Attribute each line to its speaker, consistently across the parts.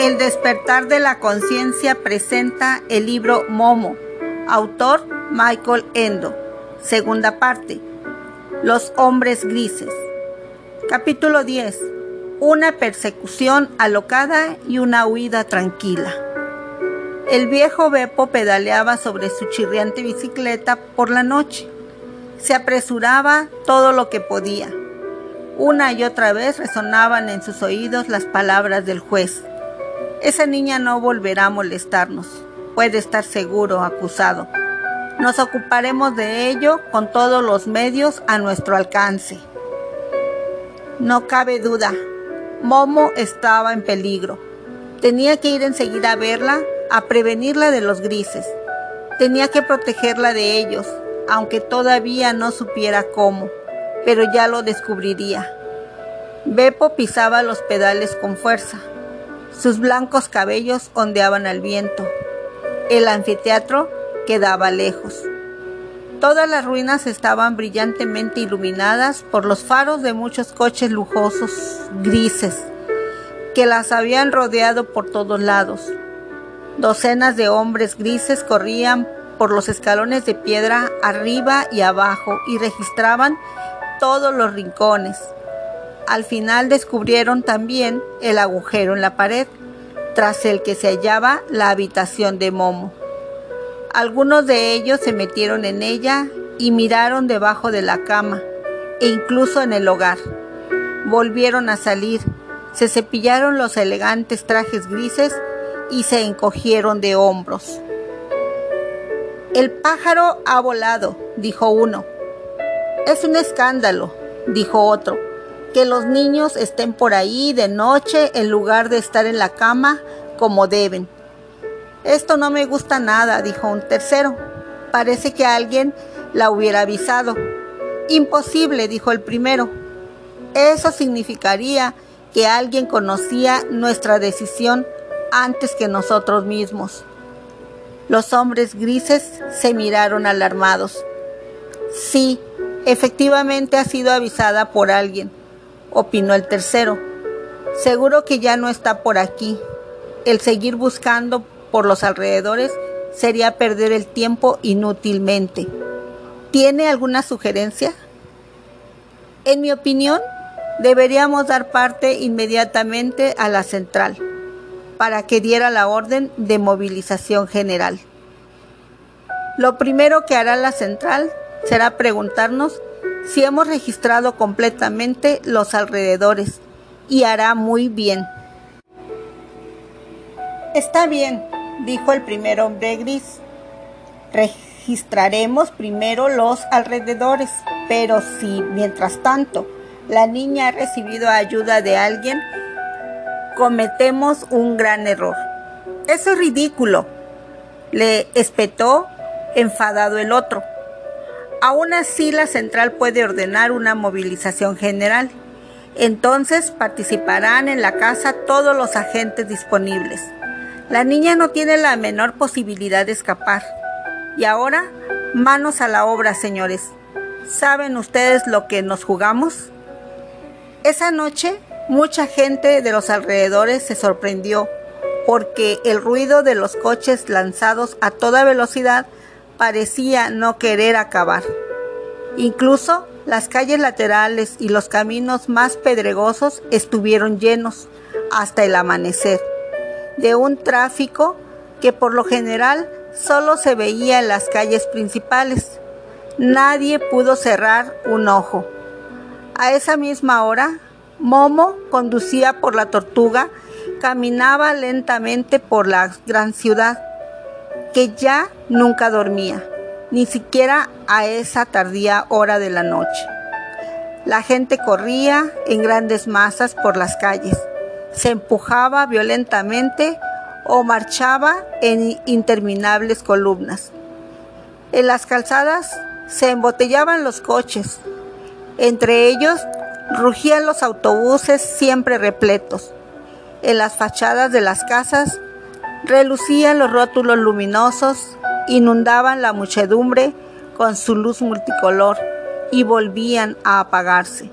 Speaker 1: El despertar de la conciencia presenta el libro Momo, autor Michael Endo. Segunda parte. Los hombres grises. Capítulo 10. Una persecución alocada y una huida tranquila. El viejo Beppo pedaleaba sobre su chirriante bicicleta por la noche. Se apresuraba todo lo que podía. Una y otra vez resonaban en sus oídos las palabras del juez. Esa niña no volverá a molestarnos. Puede estar seguro, acusado. Nos ocuparemos de ello con todos los medios a nuestro alcance. No cabe duda, Momo estaba en peligro. Tenía que ir enseguida a verla, a prevenirla de los grises. Tenía que protegerla de ellos, aunque todavía no supiera cómo, pero ya lo descubriría. Beppo pisaba los pedales con fuerza. Sus blancos cabellos ondeaban al viento. El anfiteatro quedaba lejos. Todas las ruinas estaban brillantemente iluminadas por los faros de muchos coches lujosos grises que las habían rodeado por todos lados. Docenas de hombres grises corrían por los escalones de piedra arriba y abajo y registraban todos los rincones. Al final descubrieron también el agujero en la pared, tras el que se hallaba la habitación de Momo. Algunos de ellos se metieron en ella y miraron debajo de la cama e incluso en el hogar. Volvieron a salir, se cepillaron los elegantes trajes grises y se encogieron de hombros. El pájaro ha volado, dijo uno. Es un escándalo, dijo otro, que los niños estén por ahí de noche en lugar de estar en la cama como deben. Esto no me gusta nada, dijo un tercero. Parece que alguien la hubiera avisado. Imposible, dijo el primero. Eso significaría que alguien conocía nuestra decisión antes que nosotros mismos. Los hombres grises se miraron alarmados. Sí, efectivamente ha sido avisada por alguien, opinó el tercero. Seguro que ya no está por aquí. El seguir buscando por los alrededores sería perder el tiempo inútilmente. ¿Tiene alguna sugerencia? En mi opinión, deberíamos dar parte inmediatamente a la central para que diera la orden de movilización general. Lo primero que hará la central será preguntarnos si hemos registrado completamente los alrededores y hará muy bien. Está bien, dijo el primer hombre gris. Registraremos primero los alrededores, pero si, mientras tanto, la niña ha recibido ayuda de alguien, cometemos un gran error. Eso es ridículo, le espetó enfadado el otro. Aún así, la central puede ordenar una movilización general. Entonces participarán en la casa todos los agentes disponibles. La niña no tiene la menor posibilidad de escapar. Y ahora, manos a la obra, señores. ¿Saben ustedes lo que nos jugamos? Esa noche Mucha gente de los alrededores se sorprendió porque el ruido de los coches lanzados a toda velocidad parecía no querer acabar. Incluso las calles laterales y los caminos más pedregosos estuvieron llenos hasta el amanecer de un tráfico que por lo general solo se veía en las calles principales. Nadie pudo cerrar un ojo. A esa misma hora, Momo conducía por la tortuga, caminaba lentamente por la gran ciudad, que ya nunca dormía, ni siquiera a esa tardía hora de la noche. La gente corría en grandes masas por las calles, se empujaba violentamente o marchaba en interminables columnas. En las calzadas se embotellaban los coches, entre ellos Rugían los autobuses siempre repletos. En las fachadas de las casas relucían los rótulos luminosos, inundaban la muchedumbre con su luz multicolor y volvían a apagarse.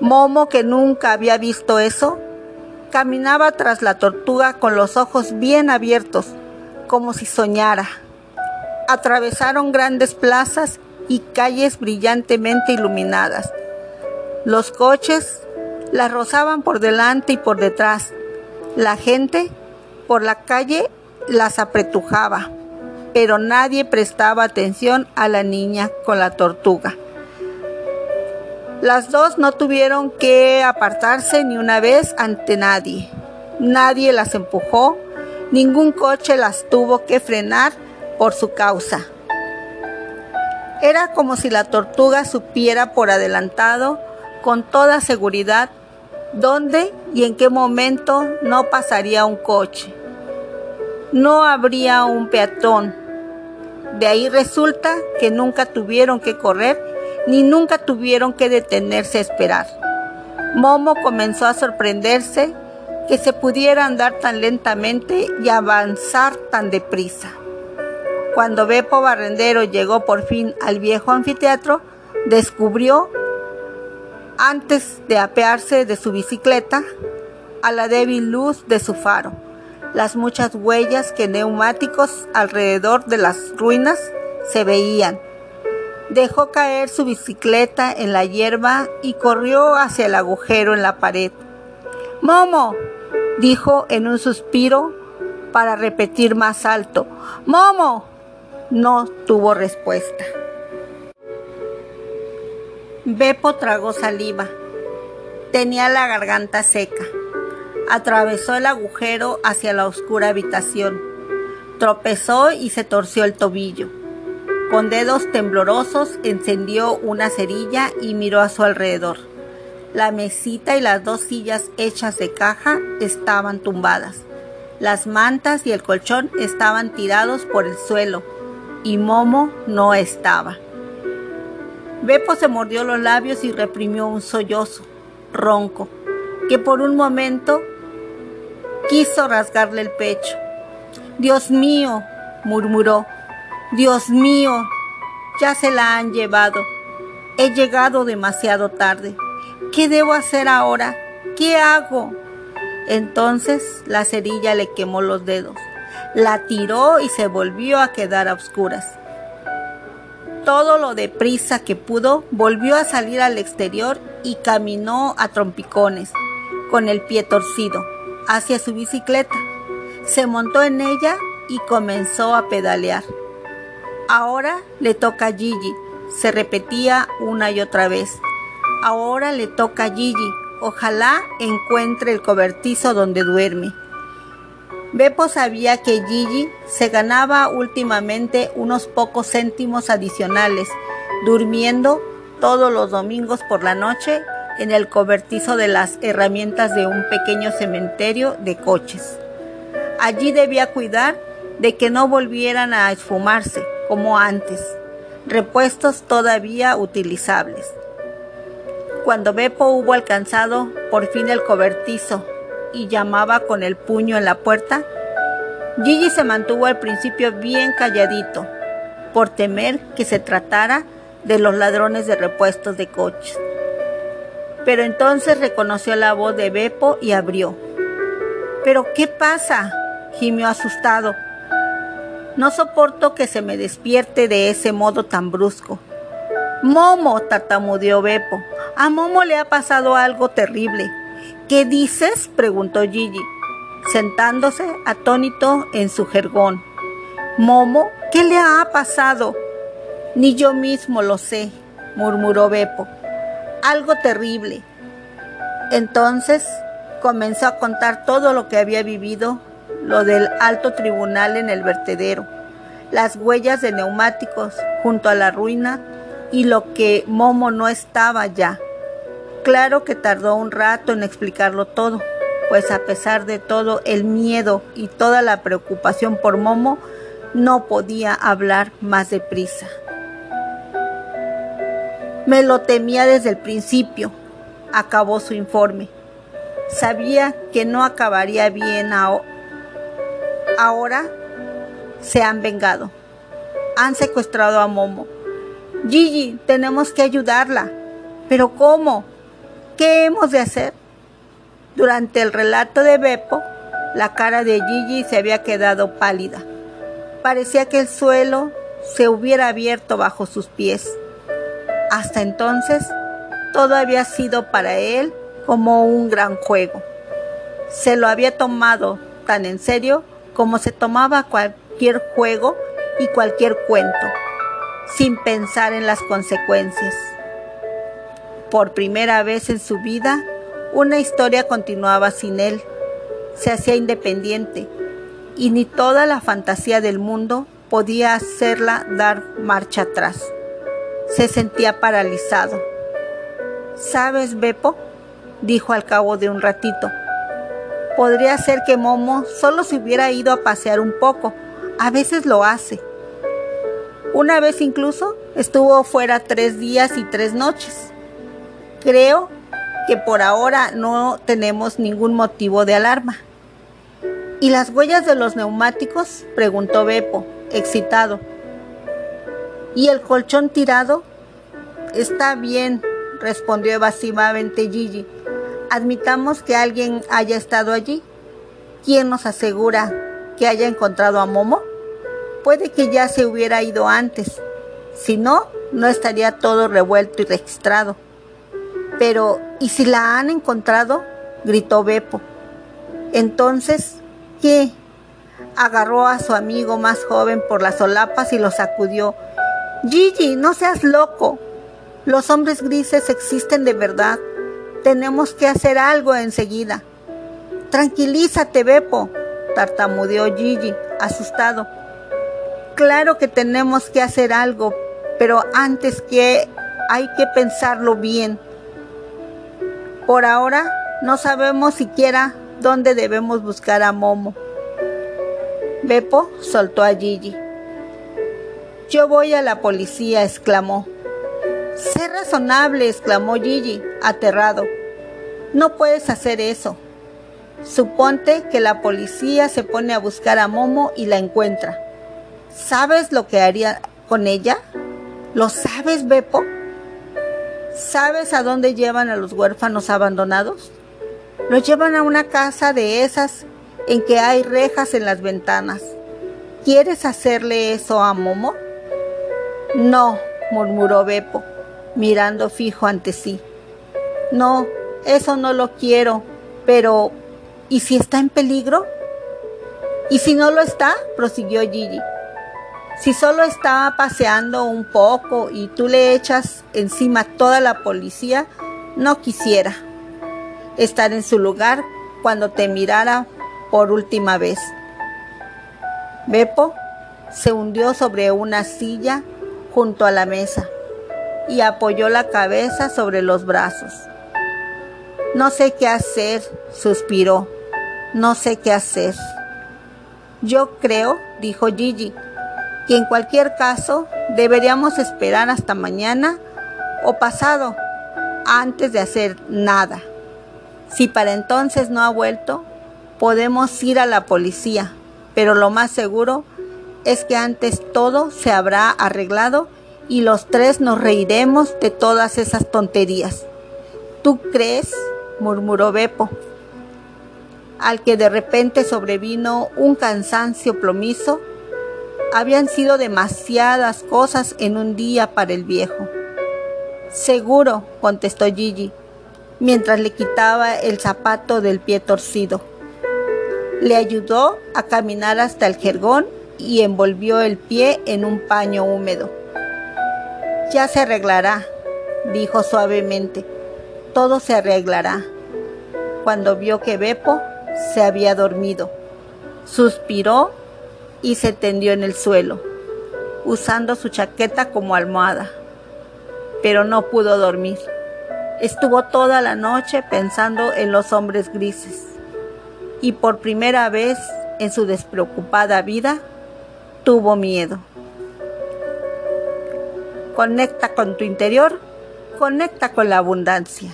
Speaker 1: Momo, que nunca había visto eso, Caminaba tras la tortuga con los ojos bien abiertos, como si soñara. Atravesaron grandes plazas y calles brillantemente iluminadas. Los coches las rozaban por delante y por detrás. La gente por la calle las apretujaba, pero nadie prestaba atención a la niña con la tortuga. Las dos no tuvieron que apartarse ni una vez ante nadie. Nadie las empujó, ningún coche las tuvo que frenar por su causa. Era como si la tortuga supiera por adelantado, con toda seguridad, dónde y en qué momento no pasaría un coche. No habría un peatón. De ahí resulta que nunca tuvieron que correr ni nunca tuvieron que detenerse a esperar. Momo comenzó a sorprenderse que se pudiera andar tan lentamente y avanzar tan deprisa. Cuando Beppo Barrendero llegó por fin al viejo anfiteatro, descubrió, antes de apearse de su bicicleta, a la débil luz de su faro, las muchas huellas que neumáticos alrededor de las ruinas se veían Dejó caer su bicicleta en la hierba y corrió hacia el agujero en la pared. Momo, dijo en un suspiro para repetir más alto. Momo. No tuvo respuesta. Beppo tragó saliva. Tenía la garganta seca. Atravesó el agujero hacia la oscura habitación. Tropezó y se torció el tobillo. Con dedos temblorosos encendió una cerilla y miró a su alrededor. La mesita y las dos sillas hechas de caja estaban tumbadas. Las mantas y el colchón estaban tirados por el suelo y Momo no estaba. Beppo se mordió los labios y reprimió un sollozo, ronco, que por un momento quiso rasgarle el pecho. Dios mío, murmuró, Dios mío, ya se la han llevado. He llegado demasiado tarde. ¿Qué debo hacer ahora? ¿Qué hago? Entonces la cerilla le quemó los dedos. La tiró y se volvió a quedar a oscuras. Todo lo deprisa que pudo, volvió a salir al exterior y caminó a trompicones, con el pie torcido, hacia su bicicleta. Se montó en ella y comenzó a pedalear. Ahora le toca a Gigi, se repetía una y otra vez. Ahora le toca a Gigi, ojalá encuentre el cobertizo donde duerme. Beppo sabía que Gigi se ganaba últimamente unos pocos céntimos adicionales, durmiendo todos los domingos por la noche en el cobertizo de las herramientas de un pequeño cementerio de coches. Allí debía cuidar de que no volvieran a esfumarse como antes, repuestos todavía utilizables. Cuando Beppo hubo alcanzado por fin el cobertizo y llamaba con el puño en la puerta, Gigi se mantuvo al principio bien calladito, por temer que se tratara de los ladrones de repuestos de coches. Pero entonces reconoció la voz de Beppo y abrió. ¿Pero qué pasa? gimió asustado. No soporto que se me despierte de ese modo tan brusco. Momo, tartamudeó Beppo. A Momo le ha pasado algo terrible. ¿Qué dices? preguntó Gigi, sentándose atónito en su jergón. Momo, ¿qué le ha pasado? Ni yo mismo lo sé, murmuró Beppo. Algo terrible. Entonces comenzó a contar todo lo que había vivido lo del alto tribunal en el vertedero, las huellas de neumáticos junto a la ruina y lo que Momo no estaba ya. Claro que tardó un rato en explicarlo todo, pues a pesar de todo el miedo y toda la preocupación por Momo, no podía hablar más deprisa. Me lo temía desde el principio, acabó su informe. Sabía que no acabaría bien ahora se han vengado. Han secuestrado a Momo. Gigi, tenemos que ayudarla. ¿Pero cómo? ¿Qué hemos de hacer? Durante el relato de Beppo, la cara de Gigi se había quedado pálida. Parecía que el suelo se hubiera abierto bajo sus pies. Hasta entonces, todo había sido para él como un gran juego. Se lo había tomado tan en serio como se tomaba cualquier juego y cualquier cuento, sin pensar en las consecuencias. Por primera vez en su vida, una historia continuaba sin él. Se hacía independiente y ni toda la fantasía del mundo podía hacerla dar marcha atrás. Se sentía paralizado. ¿Sabes, Beppo? dijo al cabo de un ratito. Podría ser que Momo solo se hubiera ido a pasear un poco. A veces lo hace. Una vez incluso estuvo fuera tres días y tres noches. Creo que por ahora no tenemos ningún motivo de alarma. ¿Y las huellas de los neumáticos? preguntó Beppo, excitado. ¿Y el colchón tirado? Está bien, respondió evasivamente Gigi. Admitamos que alguien haya estado allí. ¿Quién nos asegura que haya encontrado a Momo? Puede que ya se hubiera ido antes. Si no, no estaría todo revuelto y registrado. Pero, ¿y si la han encontrado? gritó Beppo. Entonces, ¿qué? Agarró a su amigo más joven por las solapas y lo sacudió. Gigi, no seas loco. Los hombres grises existen de verdad. Tenemos que hacer algo enseguida. Tranquilízate, Beppo, tartamudeó Gigi, asustado. Claro que tenemos que hacer algo, pero antes que hay que pensarlo bien. Por ahora no sabemos siquiera dónde debemos buscar a Momo. Beppo soltó a Gigi. Yo voy a la policía, exclamó. Sé razonable, exclamó Gigi, aterrado. No puedes hacer eso. Suponte que la policía se pone a buscar a Momo y la encuentra. ¿Sabes lo que haría con ella? ¿Lo sabes, Beppo? ¿Sabes a dónde llevan a los huérfanos abandonados? Los llevan a una casa de esas en que hay rejas en las ventanas. ¿Quieres hacerle eso a Momo? No, murmuró Beppo, mirando fijo ante sí. No, eso no lo quiero, pero ¿y si está en peligro? ¿Y si no lo está? prosiguió Gigi. Si solo estaba paseando un poco y tú le echas encima toda la policía, no quisiera estar en su lugar cuando te mirara por última vez. Beppo se hundió sobre una silla junto a la mesa y apoyó la cabeza sobre los brazos. No sé qué hacer, suspiró. No sé qué hacer. Yo creo, dijo Gigi, que en cualquier caso deberíamos esperar hasta mañana o pasado antes de hacer nada. Si para entonces no ha vuelto, podemos ir a la policía, pero lo más seguro es que antes todo se habrá arreglado y los tres nos reiremos de todas esas tonterías. ¿Tú crees? murmuró Beppo, al que de repente sobrevino un cansancio plomizo habían sido demasiadas cosas en un día para el viejo. Seguro, contestó Gigi, mientras le quitaba el zapato del pie torcido. Le ayudó a caminar hasta el jergón y envolvió el pie en un paño húmedo. Ya se arreglará, dijo suavemente. Todo se arreglará. Cuando vio que Beppo se había dormido, suspiró y se tendió en el suelo, usando su chaqueta como almohada. Pero no pudo dormir. Estuvo toda la noche pensando en los hombres grises y por primera vez en su despreocupada vida tuvo miedo. Conecta con tu interior, conecta con la abundancia.